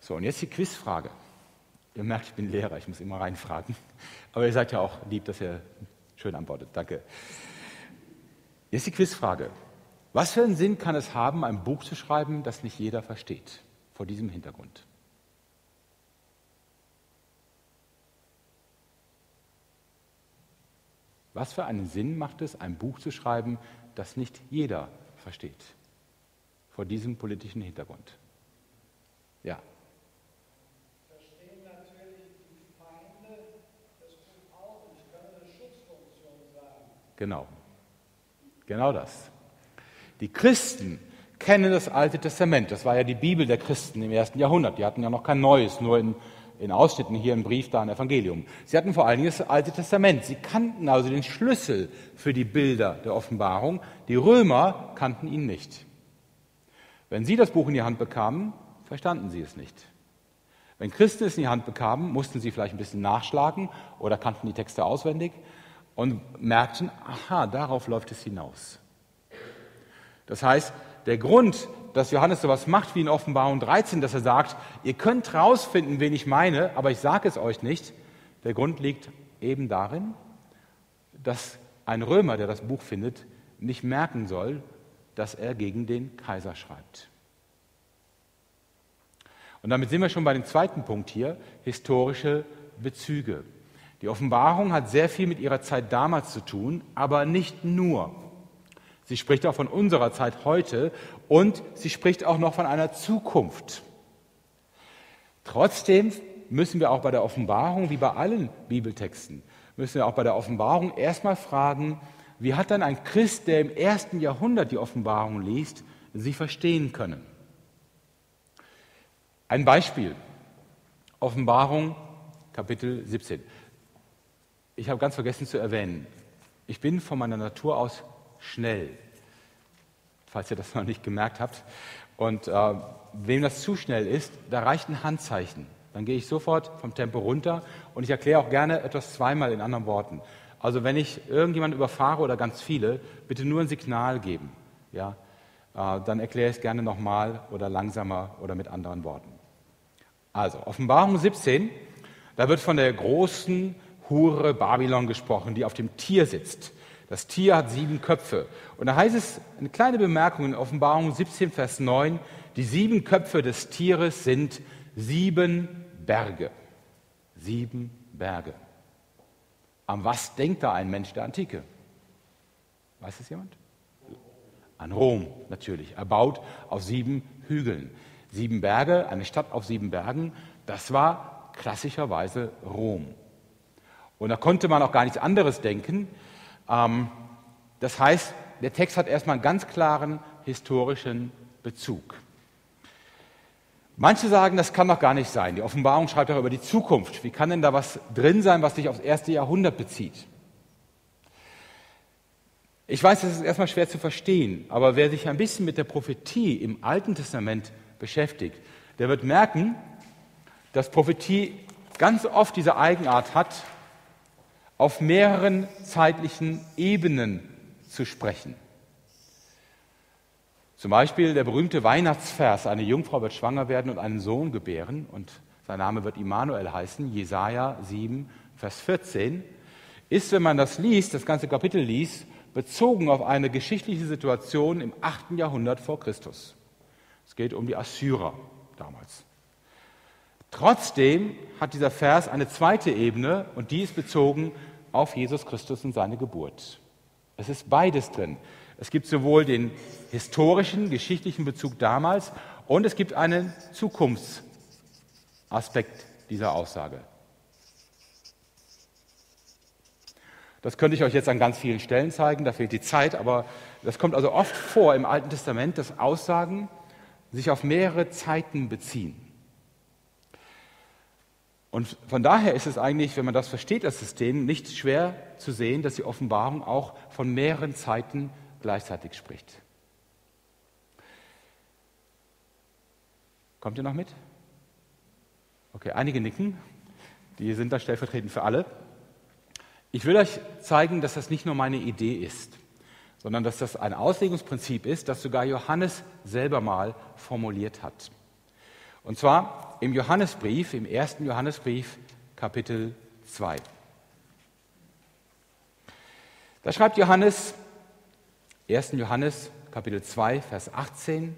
So, und jetzt die Quizfrage. Ihr merkt, ich bin Lehrer, ich muss immer reinfragen. Aber ihr seid ja auch lieb, dass ihr schön antwortet. Danke. Jetzt die Quizfrage. Was für einen Sinn kann es haben, ein Buch zu schreiben, das nicht jeder versteht, vor diesem Hintergrund? Was für einen Sinn macht es, ein Buch zu schreiben, das nicht jeder versteht, vor diesem politischen Hintergrund? Ja. Genau. Genau das. Die Christen kennen das Alte Testament. Das war ja die Bibel der Christen im ersten Jahrhundert. Die hatten ja noch kein Neues, nur in, in Ausschnitten hier ein Brief, da ein Evangelium. Sie hatten vor allen Dingen das Alte Testament. Sie kannten also den Schlüssel für die Bilder der Offenbarung. Die Römer kannten ihn nicht. Wenn sie das Buch in die Hand bekamen, verstanden sie es nicht. Wenn Christen es in die Hand bekamen, mussten sie vielleicht ein bisschen nachschlagen oder kannten die Texte auswendig und merkten, aha, darauf läuft es hinaus. Das heißt, der Grund, dass Johannes sowas macht wie in Offenbarung 13, dass er sagt, ihr könnt rausfinden, wen ich meine, aber ich sage es euch nicht, der Grund liegt eben darin, dass ein Römer, der das Buch findet, nicht merken soll, dass er gegen den Kaiser schreibt. Und damit sind wir schon bei dem zweiten Punkt hier, historische Bezüge. Die Offenbarung hat sehr viel mit ihrer Zeit damals zu tun, aber nicht nur. Sie spricht auch von unserer Zeit heute und sie spricht auch noch von einer Zukunft. Trotzdem müssen wir auch bei der Offenbarung, wie bei allen Bibeltexten, müssen wir auch bei der Offenbarung erstmal fragen, wie hat dann ein Christ, der im ersten Jahrhundert die Offenbarung liest, sie verstehen können? Ein Beispiel. Offenbarung, Kapitel 17. Ich habe ganz vergessen zu erwähnen, ich bin von meiner Natur aus schnell, falls ihr das noch nicht gemerkt habt. Und äh, wem das zu schnell ist, da reicht ein Handzeichen. Dann gehe ich sofort vom Tempo runter und ich erkläre auch gerne etwas zweimal in anderen Worten. Also wenn ich irgendjemanden überfahre oder ganz viele, bitte nur ein Signal geben. Ja? Äh, dann erkläre ich es gerne nochmal oder langsamer oder mit anderen Worten. Also Offenbarung 17, da wird von der großen Hure Babylon gesprochen, die auf dem Tier sitzt. Das Tier hat sieben Köpfe. Und da heißt es, eine kleine Bemerkung in Offenbarung 17, Vers 9, die sieben Köpfe des Tieres sind sieben Berge. Sieben Berge. An was denkt da ein Mensch der Antike? Weiß es jemand? An Rom natürlich, erbaut auf sieben Hügeln. Sieben Berge, eine Stadt auf sieben Bergen, das war klassischerweise Rom. Und da konnte man auch gar nichts anderes denken. Ähm, das heißt, der Text hat erstmal einen ganz klaren historischen Bezug. Manche sagen, das kann doch gar nicht sein. Die Offenbarung schreibt doch über die Zukunft. Wie kann denn da was drin sein, was sich aufs erste Jahrhundert bezieht? Ich weiß, das ist erstmal schwer zu verstehen, aber wer sich ein bisschen mit der Prophetie im Alten Testament beschäftigt, der wird merken, dass Prophetie ganz oft diese Eigenart hat, auf mehreren zeitlichen Ebenen zu sprechen. Zum Beispiel der berühmte Weihnachtsvers, eine Jungfrau wird schwanger werden und einen Sohn gebären und sein Name wird Immanuel heißen, Jesaja 7, Vers 14, ist, wenn man das liest, das ganze Kapitel liest, bezogen auf eine geschichtliche Situation im 8. Jahrhundert vor Christus. Es geht um die Assyrer damals. Trotzdem hat dieser Vers eine zweite Ebene und die ist bezogen auf Jesus Christus und seine Geburt. Es ist beides drin. Es gibt sowohl den historischen, geschichtlichen Bezug damals und es gibt einen Zukunftsaspekt dieser Aussage. Das könnte ich euch jetzt an ganz vielen Stellen zeigen, da fehlt die Zeit, aber das kommt also oft vor im Alten Testament, dass Aussagen sich auf mehrere Zeiten beziehen. Und von daher ist es eigentlich, wenn man das versteht, das System, nicht schwer zu sehen, dass die Offenbarung auch von mehreren Zeiten gleichzeitig spricht. Kommt ihr noch mit? Okay, einige nicken. Die sind da stellvertretend für alle. Ich will euch zeigen, dass das nicht nur meine Idee ist, sondern dass das ein Auslegungsprinzip ist, das sogar Johannes selber mal formuliert hat. Und zwar im Johannesbrief, im ersten Johannesbrief, Kapitel 2. Da schreibt Johannes, 1. Johannes Kapitel 2, Vers 18.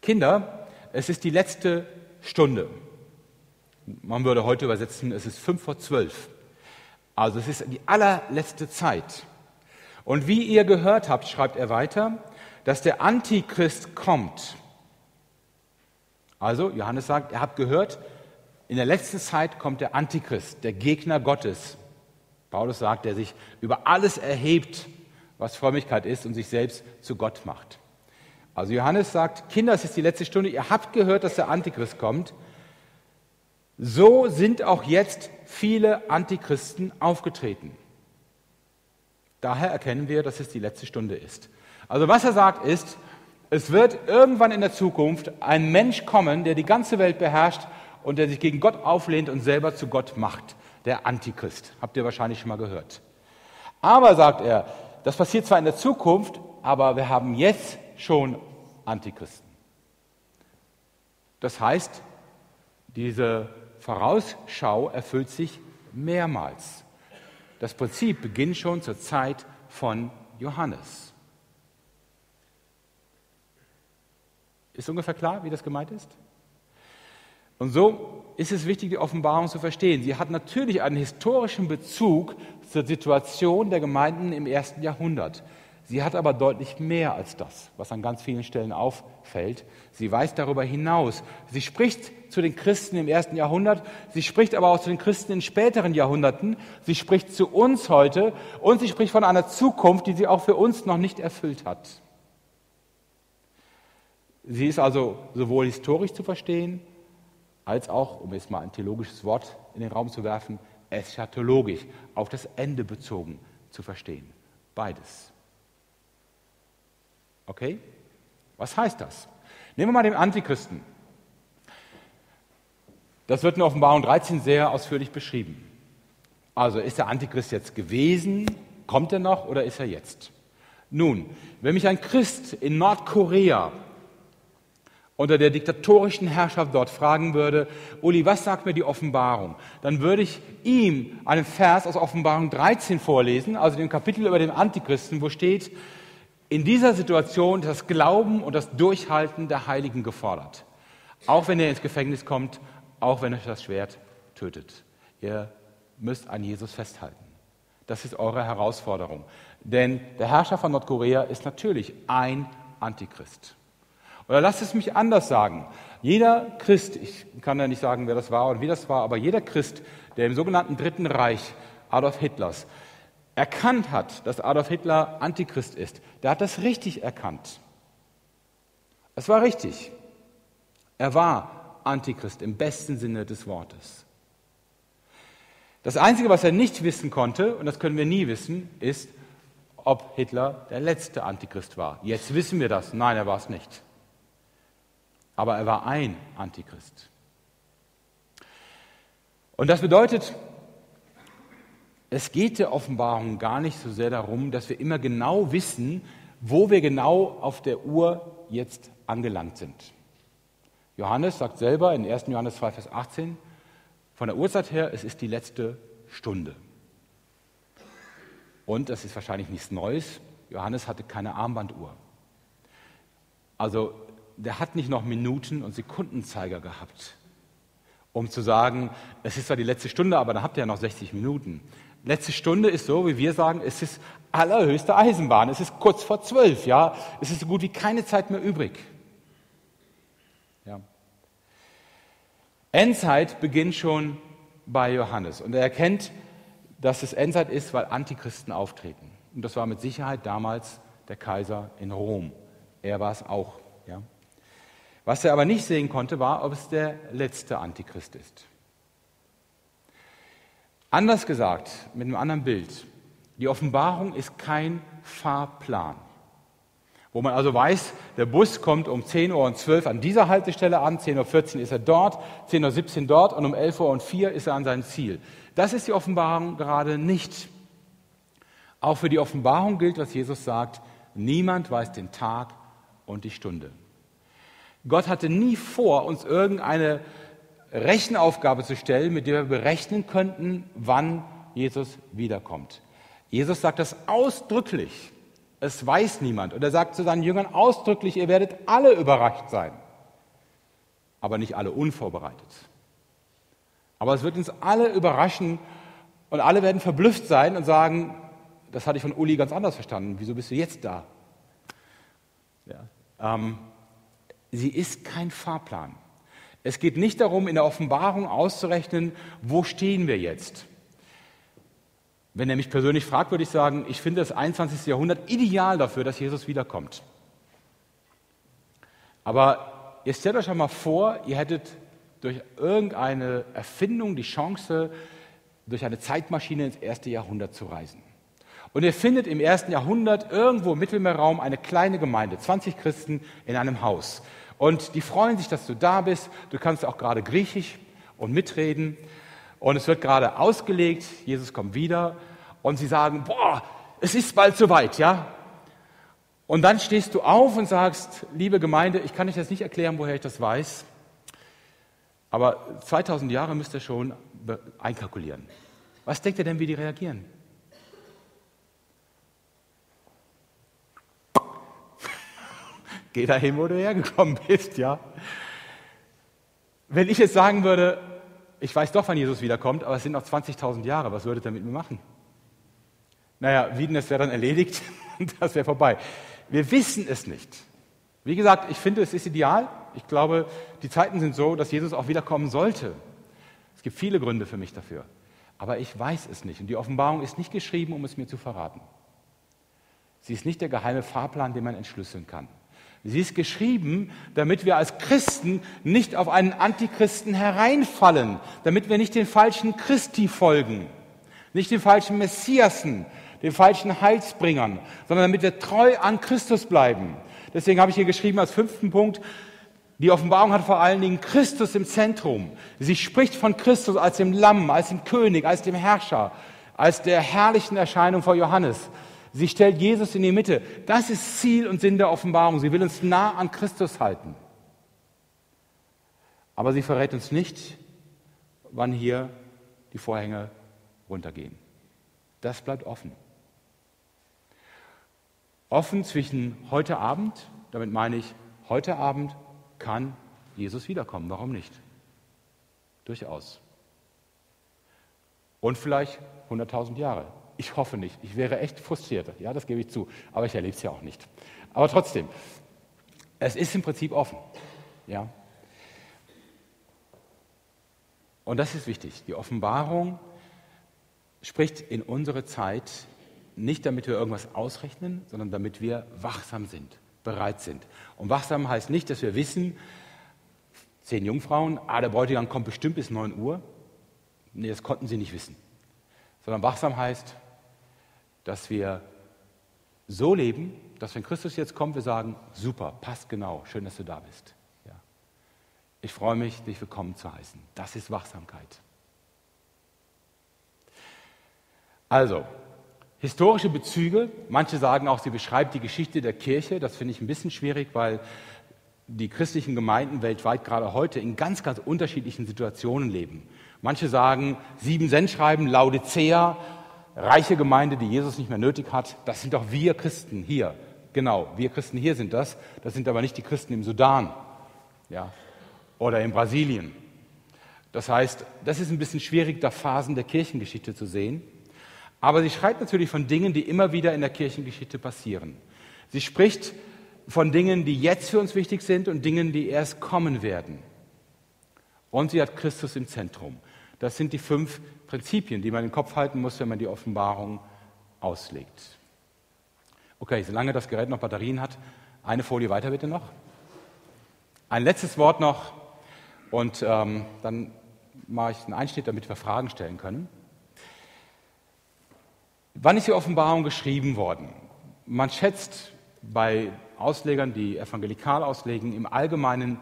Kinder, es ist die letzte Stunde. Man würde heute übersetzen, es ist fünf vor zwölf. Also es ist die allerletzte Zeit. Und wie ihr gehört habt, schreibt er weiter, dass der Antichrist kommt. Also Johannes sagt, ihr habt gehört, in der letzten Zeit kommt der Antichrist, der Gegner Gottes. Paulus sagt, der sich über alles erhebt was Frömmigkeit ist und sich selbst zu Gott macht. Also Johannes sagt, Kinder, es ist die letzte Stunde, ihr habt gehört, dass der Antichrist kommt. So sind auch jetzt viele Antichristen aufgetreten. Daher erkennen wir, dass es die letzte Stunde ist. Also was er sagt ist, es wird irgendwann in der Zukunft ein Mensch kommen, der die ganze Welt beherrscht und der sich gegen Gott auflehnt und selber zu Gott macht. Der Antichrist. Habt ihr wahrscheinlich schon mal gehört. Aber, sagt er, das passiert zwar in der Zukunft, aber wir haben jetzt schon Antichristen. Das heißt, diese Vorausschau erfüllt sich mehrmals. Das Prinzip beginnt schon zur Zeit von Johannes. Ist ungefähr klar, wie das gemeint ist? Und so ist es wichtig, die Offenbarung zu verstehen. Sie hat natürlich einen historischen Bezug zur Situation der Gemeinden im ersten Jahrhundert. Sie hat aber deutlich mehr als das, was an ganz vielen Stellen auffällt. Sie weist darüber hinaus. Sie spricht zu den Christen im ersten Jahrhundert, sie spricht aber auch zu den Christen in späteren Jahrhunderten, sie spricht zu uns heute und sie spricht von einer Zukunft, die sie auch für uns noch nicht erfüllt hat. Sie ist also sowohl historisch zu verstehen, als auch, um jetzt mal ein theologisches Wort in den Raum zu werfen, eschatologisch, auf das Ende bezogen zu verstehen. Beides. Okay? Was heißt das? Nehmen wir mal den Antichristen. Das wird in Offenbarung 13 sehr ausführlich beschrieben. Also ist der Antichrist jetzt gewesen, kommt er noch oder ist er jetzt? Nun, wenn mich ein Christ in Nordkorea unter der diktatorischen Herrschaft dort fragen würde, Uli, was sagt mir die Offenbarung? Dann würde ich ihm einen Vers aus Offenbarung 13 vorlesen, also dem Kapitel über den Antichristen, wo steht, in dieser Situation das Glauben und das Durchhalten der Heiligen gefordert. Auch wenn er ins Gefängnis kommt, auch wenn euch das Schwert tötet. Ihr müsst an Jesus festhalten. Das ist eure Herausforderung. Denn der Herrscher von Nordkorea ist natürlich ein Antichrist. Oder lasst es mich anders sagen. Jeder Christ, ich kann ja nicht sagen, wer das war und wie das war, aber jeder Christ, der im sogenannten Dritten Reich Adolf Hitlers erkannt hat, dass Adolf Hitler Antichrist ist, der hat das richtig erkannt. Es war richtig. Er war Antichrist im besten Sinne des Wortes. Das Einzige, was er nicht wissen konnte, und das können wir nie wissen, ist, ob Hitler der letzte Antichrist war. Jetzt wissen wir das. Nein, er war es nicht aber er war ein Antichrist. Und das bedeutet, es geht der Offenbarung gar nicht so sehr darum, dass wir immer genau wissen, wo wir genau auf der Uhr jetzt angelangt sind. Johannes sagt selber in 1. Johannes 2, Vers 18, von der Uhrzeit her, es ist die letzte Stunde. Und das ist wahrscheinlich nichts Neues, Johannes hatte keine Armbanduhr. Also der hat nicht noch Minuten und Sekundenzeiger gehabt, um zu sagen, es ist zwar die letzte Stunde, aber dann habt ihr ja noch 60 Minuten. Letzte Stunde ist so, wie wir sagen, es ist allerhöchste Eisenbahn. Es ist kurz vor zwölf, ja. Es ist so gut wie keine Zeit mehr übrig. Ja. Endzeit beginnt schon bei Johannes und er erkennt, dass es Endzeit ist, weil Antichristen auftreten. Und das war mit Sicherheit damals der Kaiser in Rom. Er war es auch. Was er aber nicht sehen konnte, war, ob es der letzte Antichrist ist. Anders gesagt, mit einem anderen Bild, die Offenbarung ist kein Fahrplan, wo man also weiß, der Bus kommt um 10 Uhr und 12 an dieser Haltestelle an, 10.14 Uhr ist er dort, 10.17 Uhr dort und um 11 Uhr und 4 ist er an seinem Ziel. Das ist die Offenbarung gerade nicht. Auch für die Offenbarung gilt, was Jesus sagt, niemand weiß den Tag und die Stunde. Gott hatte nie vor, uns irgendeine Rechenaufgabe zu stellen, mit der wir berechnen könnten, wann Jesus wiederkommt. Jesus sagt das ausdrücklich. Es weiß niemand. Und er sagt zu seinen Jüngern ausdrücklich, ihr werdet alle überrascht sein, aber nicht alle unvorbereitet. Aber es wird uns alle überraschen und alle werden verblüfft sein und sagen, das hatte ich von Uli ganz anders verstanden. Wieso bist du jetzt da? Ja. Ähm, sie ist kein Fahrplan. Es geht nicht darum, in der Offenbarung auszurechnen, wo stehen wir jetzt. Wenn er mich persönlich fragt, würde ich sagen, ich finde das 21. Jahrhundert ideal dafür, dass Jesus wiederkommt. Aber ihr stellt euch einmal vor, ihr hättet durch irgendeine Erfindung die Chance, durch eine Zeitmaschine ins erste Jahrhundert zu reisen. Und ihr findet im ersten Jahrhundert irgendwo im Mittelmeerraum eine kleine Gemeinde, 20 Christen in einem Haus. Und die freuen sich, dass du da bist. Du kannst auch gerade Griechisch und mitreden. Und es wird gerade ausgelegt, Jesus kommt wieder. Und sie sagen, boah, es ist bald soweit, ja? Und dann stehst du auf und sagst, liebe Gemeinde, ich kann euch das nicht erklären, woher ich das weiß. Aber 2000 Jahre müsst ihr schon einkalkulieren. Was denkt ihr denn, wie die reagieren? Geh dahin, wo du hergekommen bist, ja. Wenn ich jetzt sagen würde, ich weiß doch, wann Jesus wiederkommt, aber es sind noch 20.000 Jahre, was würdet ihr mit mir machen? Naja, Wieden, das wäre dann erledigt das wäre vorbei. Wir wissen es nicht. Wie gesagt, ich finde, es ist ideal. Ich glaube, die Zeiten sind so, dass Jesus auch wiederkommen sollte. Es gibt viele Gründe für mich dafür. Aber ich weiß es nicht. Und die Offenbarung ist nicht geschrieben, um es mir zu verraten. Sie ist nicht der geheime Fahrplan, den man entschlüsseln kann. Sie ist geschrieben, damit wir als Christen nicht auf einen Antichristen hereinfallen, damit wir nicht den falschen Christi folgen, nicht den falschen Messiasen, den falschen Heilsbringern, sondern damit wir treu an Christus bleiben. Deswegen habe ich hier geschrieben als fünften Punkt, die Offenbarung hat vor allen Dingen Christus im Zentrum. Sie spricht von Christus als dem Lamm, als dem König, als dem Herrscher, als der herrlichen Erscheinung vor Johannes. Sie stellt Jesus in die Mitte. Das ist Ziel und Sinn der Offenbarung. Sie will uns nah an Christus halten. Aber sie verrät uns nicht, wann hier die Vorhänge runtergehen. Das bleibt offen. Offen zwischen heute Abend, damit meine ich, heute Abend kann Jesus wiederkommen. Warum nicht? Durchaus. Und vielleicht 100.000 Jahre. Ich hoffe nicht. Ich wäre echt frustriert. Ja, das gebe ich zu. Aber ich erlebe es ja auch nicht. Aber trotzdem, es ist im Prinzip offen. Ja. Und das ist wichtig. Die Offenbarung spricht in unsere Zeit nicht, damit wir irgendwas ausrechnen, sondern damit wir wachsam sind, bereit sind. Und wachsam heißt nicht, dass wir wissen, zehn Jungfrauen, ah, der Bräutigam kommt bestimmt bis 9 Uhr. Nee, das konnten sie nicht wissen. Sondern wachsam heißt, dass wir so leben, dass wenn Christus jetzt kommt, wir sagen, super, passt genau, schön, dass du da bist. Ja. Ich freue mich, dich willkommen zu heißen. Das ist Wachsamkeit. Also, historische Bezüge, manche sagen auch, sie beschreibt die Geschichte der Kirche. Das finde ich ein bisschen schwierig, weil die christlichen Gemeinden weltweit gerade heute in ganz, ganz unterschiedlichen Situationen leben. Manche sagen, sieben Sendschreiben, Laodicea, reiche Gemeinde, die Jesus nicht mehr nötig hat, das sind doch wir Christen hier. Genau, wir Christen hier sind das. Das sind aber nicht die Christen im Sudan ja, oder in Brasilien. Das heißt, das ist ein bisschen schwierig, da Phasen der Kirchengeschichte zu sehen. Aber sie schreibt natürlich von Dingen, die immer wieder in der Kirchengeschichte passieren. Sie spricht von Dingen, die jetzt für uns wichtig sind und Dingen, die erst kommen werden. Und sie hat Christus im Zentrum. Das sind die fünf Prinzipien, die man im Kopf halten muss, wenn man die Offenbarung auslegt. Okay, solange das Gerät noch Batterien hat, eine Folie weiter bitte noch. Ein letztes Wort noch und ähm, dann mache ich einen Einschnitt, damit wir Fragen stellen können. Wann ist die Offenbarung geschrieben worden? Man schätzt bei Auslegern, die evangelikal auslegen, im Allgemeinen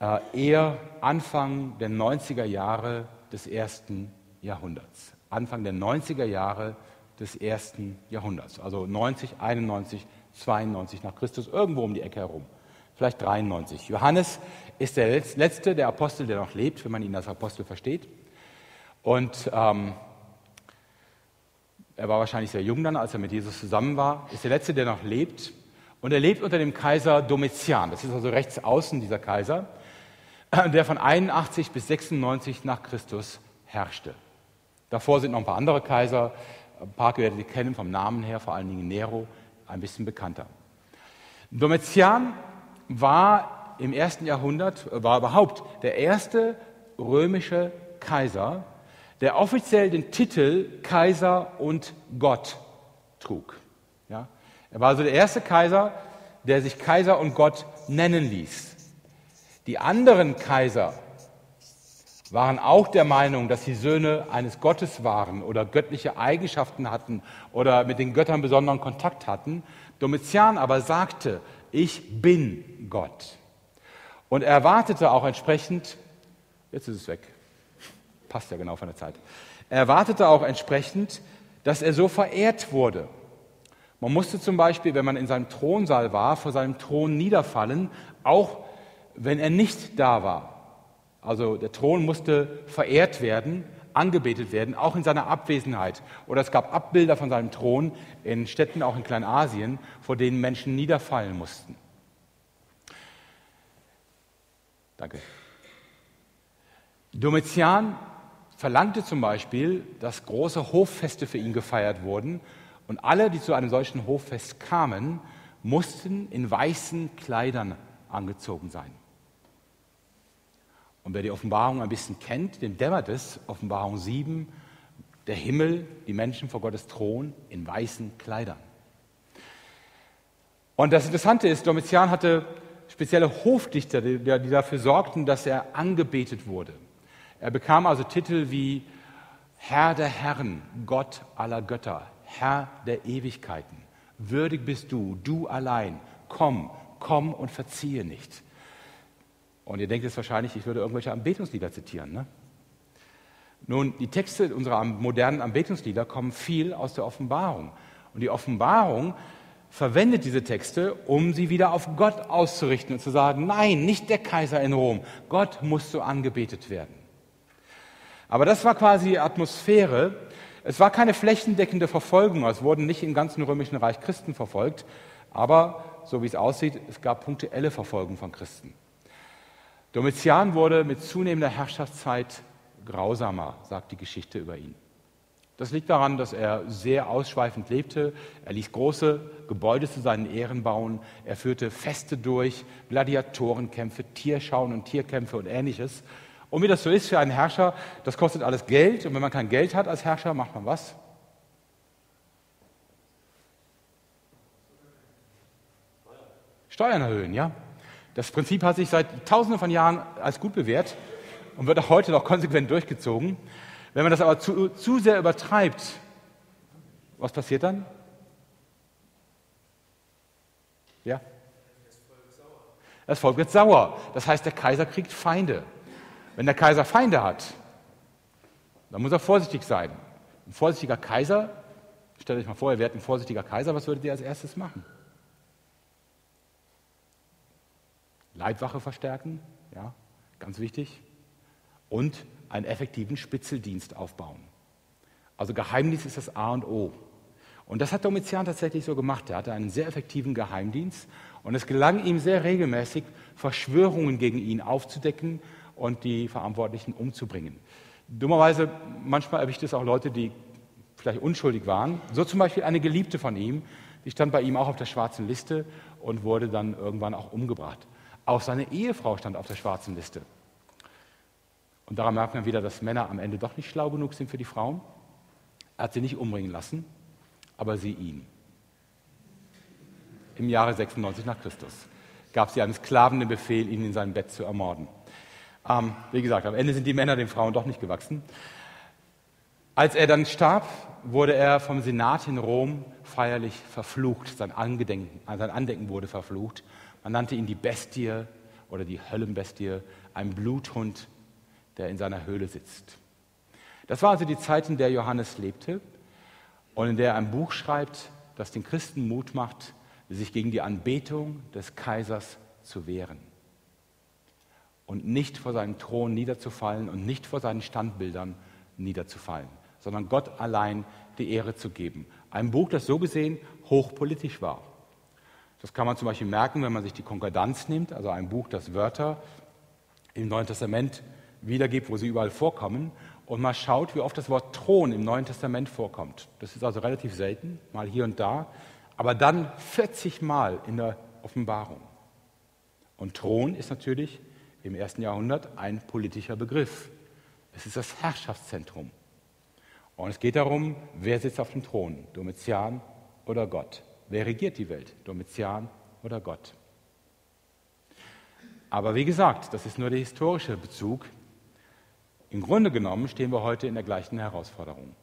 äh, eher Anfang der 90er Jahre des ersten Jahrhunderts, Anfang der 90er Jahre des ersten Jahrhunderts, also 90, 91, 92 nach Christus, irgendwo um die Ecke herum, vielleicht 93. Johannes ist der letzte der Apostel, der noch lebt, wenn man ihn als Apostel versteht. Und ähm, er war wahrscheinlich sehr jung dann, als er mit Jesus zusammen war, ist der letzte, der noch lebt. Und er lebt unter dem Kaiser Domitian. Das ist also rechts außen dieser Kaiser, der von 81 bis 96 nach Christus herrschte. Davor sind noch ein paar andere Kaiser, ein paar werdet ihr kennen vom Namen her, vor allen Dingen Nero, ein bisschen bekannter. Domitian war im ersten Jahrhundert, war überhaupt der erste römische Kaiser, der offiziell den Titel Kaiser und Gott trug. Ja? Er war also der erste Kaiser, der sich Kaiser und Gott nennen ließ. Die anderen Kaiser waren auch der Meinung, dass sie Söhne eines Gottes waren oder göttliche Eigenschaften hatten oder mit den Göttern besonderen Kontakt hatten. Domitian aber sagte, ich bin Gott. Und er erwartete auch entsprechend, jetzt ist es weg, passt ja genau von der Zeit, er erwartete auch entsprechend, dass er so verehrt wurde. Man musste zum Beispiel, wenn man in seinem Thronsaal war, vor seinem Thron niederfallen, auch wenn er nicht da war. Also der Thron musste verehrt werden, angebetet werden, auch in seiner Abwesenheit. Oder es gab Abbilder von seinem Thron in Städten, auch in Kleinasien, vor denen Menschen niederfallen mussten. Danke. Domitian verlangte zum Beispiel, dass große Hoffeste für ihn gefeiert wurden und alle, die zu einem solchen Hoffest kamen, mussten in weißen Kleidern angezogen sein. Und wer die Offenbarung ein bisschen kennt, dem dämmert es, Offenbarung 7, der Himmel, die Menschen vor Gottes Thron in weißen Kleidern. Und das Interessante ist, Domitian hatte spezielle Hofdichter, die, dafür sorgten, dass er angebetet wurde. Er bekam also Titel wie Herr der Herren, Gott aller Götter, Herr der Ewigkeiten. Würdig bist du, du allein. Komm, komm und verziehe nicht. Und ihr denkt jetzt wahrscheinlich, ich würde irgendwelche Anbetungslieder zitieren. Ne? Nun, die Texte unserer modernen Anbetungslieder kommen viel aus der Offenbarung. Und die Offenbarung verwendet diese Texte, um sie wieder auf Gott auszurichten und zu sagen, nein, nicht der Kaiser in Rom, Gott muss so angebetet werden. Aber das war quasi die Atmosphäre. Es war keine flächendeckende Verfolgung, es wurden nicht im ganzen römischen Reich Christen verfolgt, aber so wie es aussieht, es gab punktuelle Verfolgung von Christen. Domitian wurde mit zunehmender Herrschaftszeit grausamer, sagt die Geschichte über ihn. Das liegt daran, dass er sehr ausschweifend lebte. Er ließ große Gebäude zu seinen Ehren bauen. Er führte Feste durch, Gladiatorenkämpfe, Tierschauen und Tierkämpfe und ähnliches. Und wie das so ist für einen Herrscher, das kostet alles Geld. Und wenn man kein Geld hat als Herrscher, macht man was? Steuern erhöhen, ja? Das Prinzip hat sich seit Tausenden von Jahren als gut bewährt und wird auch heute noch konsequent durchgezogen. Wenn man das aber zu, zu sehr übertreibt, was passiert dann? Ja? Das Volk wird sauer. Das heißt, der Kaiser kriegt Feinde. Wenn der Kaiser Feinde hat, dann muss er vorsichtig sein. Ein vorsichtiger Kaiser, stellt euch mal vor, ihr wärt ein vorsichtiger Kaiser, was würdet ihr als erstes machen? Leibwache verstärken, ja, ganz wichtig. Und einen effektiven Spitzeldienst aufbauen. Also Geheimdienst ist das A und O. Und das hat Domitian tatsächlich so gemacht. Er hatte einen sehr effektiven Geheimdienst und es gelang ihm sehr regelmäßig, Verschwörungen gegen ihn aufzudecken und die Verantwortlichen umzubringen. Dummerweise, manchmal erwischt es auch Leute, die vielleicht unschuldig waren. So zum Beispiel eine Geliebte von ihm, die stand bei ihm auch auf der schwarzen Liste und wurde dann irgendwann auch umgebracht. Auch seine Ehefrau stand auf der schwarzen Liste. Und daran merkt man wieder, dass Männer am Ende doch nicht schlau genug sind für die Frauen. Er hat sie nicht umbringen lassen, aber sie ihn. Im Jahre 96 nach Christus gab sie einem Sklaven den Befehl, ihn in seinem Bett zu ermorden. Ähm, wie gesagt, am Ende sind die Männer den Frauen doch nicht gewachsen. Als er dann starb, wurde er vom Senat in Rom feierlich verflucht. Sein, Angedenken, sein Andenken wurde verflucht. Man nannte ihn die Bestie oder die Höllenbestie, ein Bluthund, der in seiner Höhle sitzt. Das war also die Zeit, in der Johannes lebte und in der er ein Buch schreibt, das den Christen Mut macht, sich gegen die Anbetung des Kaisers zu wehren und nicht vor seinem Thron niederzufallen und nicht vor seinen Standbildern niederzufallen, sondern Gott allein die Ehre zu geben. Ein Buch, das so gesehen hochpolitisch war. Das kann man zum Beispiel merken, wenn man sich die Konkordanz nimmt, also ein Buch, das Wörter im Neuen Testament wiedergibt, wo sie überall vorkommen, und mal schaut, wie oft das Wort Thron im Neuen Testament vorkommt. Das ist also relativ selten, mal hier und da, aber dann 40 Mal in der Offenbarung. Und Thron ist natürlich im ersten Jahrhundert ein politischer Begriff. Es ist das Herrschaftszentrum. Und es geht darum, wer sitzt auf dem Thron, Domitian oder Gott. Wer regiert die Welt, Domitian oder Gott? Aber wie gesagt, das ist nur der historische Bezug. Im Grunde genommen stehen wir heute in der gleichen Herausforderung.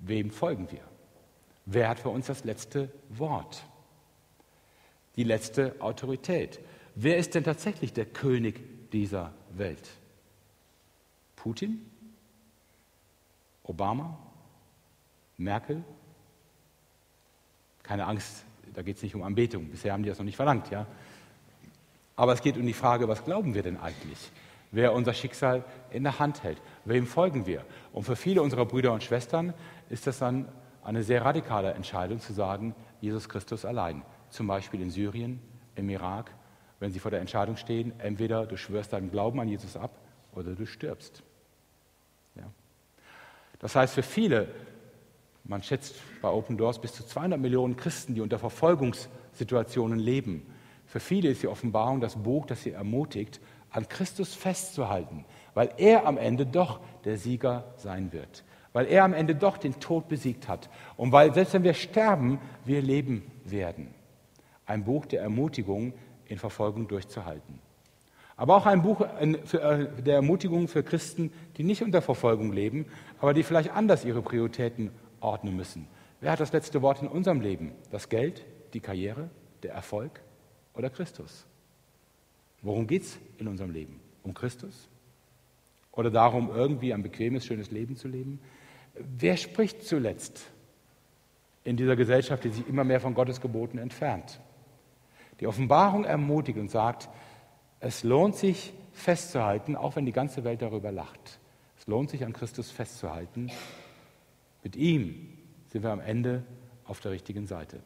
Wem folgen wir? Wer hat für uns das letzte Wort? Die letzte Autorität? Wer ist denn tatsächlich der König dieser Welt? Putin? Obama? Merkel? Keine Angst, da geht es nicht um Anbetung. Bisher haben die das noch nicht verlangt, ja. Aber es geht um die Frage, was glauben wir denn eigentlich? wer unser Schicksal in der Hand hält. Wem folgen wir? Und für viele unserer Brüder und Schwestern ist das dann eine sehr radikale Entscheidung zu sagen, Jesus Christus allein. Zum Beispiel in Syrien, im Irak, wenn sie vor der Entscheidung stehen, entweder du schwörst deinen Glauben an Jesus ab oder du stirbst. Ja. Das heißt, für viele, man schätzt bei Open Doors bis zu 200 Millionen Christen, die unter Verfolgungssituationen leben, für viele ist die Offenbarung das Buch, das sie ermutigt, an Christus festzuhalten, weil er am Ende doch der Sieger sein wird, weil er am Ende doch den Tod besiegt hat und weil selbst wenn wir sterben, wir leben werden. ein Buch der Ermutigung, in Verfolgung durchzuhalten. Aber auch ein Buch äh, der Ermutigung für Christen, die nicht unter Verfolgung leben, aber die vielleicht anders ihre Prioritäten ordnen müssen. Wer hat das letzte Wort in unserem Leben? Das Geld, die Karriere, der Erfolg oder Christus? Worum geht es in unserem Leben? Um Christus? Oder darum, irgendwie ein bequemes, schönes Leben zu leben? Wer spricht zuletzt in dieser Gesellschaft, die sich immer mehr von Gottes Geboten entfernt? Die Offenbarung ermutigt und sagt, es lohnt sich festzuhalten, auch wenn die ganze Welt darüber lacht. Es lohnt sich an Christus festzuhalten. Mit ihm sind wir am Ende auf der richtigen Seite.